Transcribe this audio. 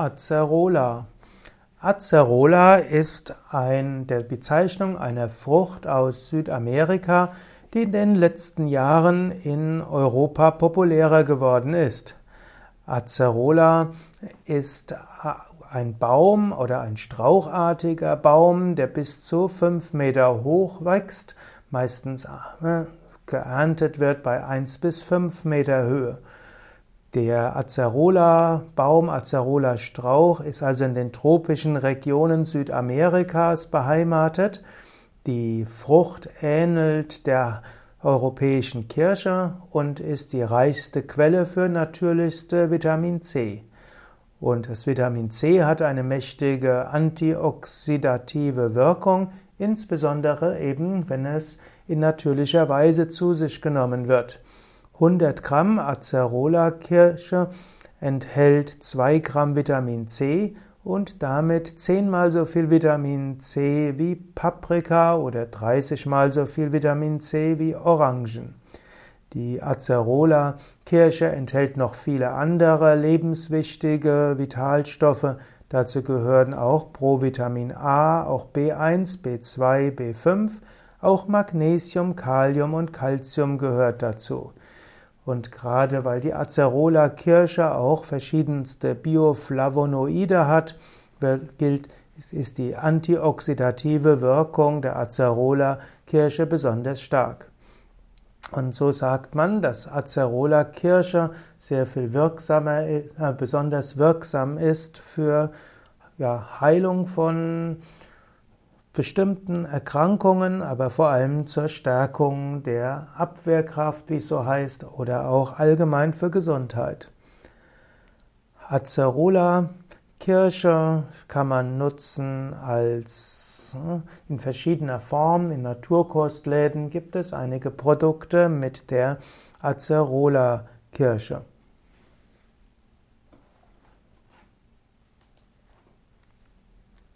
Acerola. Acerola ist ein, der Bezeichnung einer Frucht aus Südamerika, die in den letzten Jahren in Europa populärer geworden ist. Acerola ist ein Baum oder ein strauchartiger Baum, der bis zu fünf Meter hoch wächst, meistens äh, geerntet wird bei eins bis fünf Meter Höhe. Der Acerola-Baum, Acerola-Strauch ist also in den tropischen Regionen Südamerikas beheimatet. Die Frucht ähnelt der europäischen Kirsche und ist die reichste Quelle für natürlichste Vitamin C. Und das Vitamin C hat eine mächtige antioxidative Wirkung, insbesondere eben, wenn es in natürlicher Weise zu sich genommen wird. 100 Gramm Acerola-Kirsche enthält 2 Gramm Vitamin C und damit 10 mal so viel Vitamin C wie Paprika oder 30 mal so viel Vitamin C wie Orangen. Die Acerola-Kirsche enthält noch viele andere lebenswichtige Vitalstoffe. Dazu gehören auch Provitamin A, auch B1, B2, B5, auch Magnesium, Kalium und Calcium gehört dazu. Und gerade weil die Acerola-Kirsche auch verschiedenste Bioflavonoide hat, gilt, ist die antioxidative Wirkung der Acerola-Kirsche besonders stark. Und so sagt man, dass Acerola-Kirsche sehr viel wirksamer, äh, besonders wirksam ist für ja, Heilung von bestimmten Erkrankungen, aber vor allem zur Stärkung der Abwehrkraft, wie es so heißt, oder auch allgemein für Gesundheit. Acerola Kirsche kann man nutzen als hm, in verschiedener Form. In Naturkostläden gibt es einige Produkte mit der Acerola Kirsche.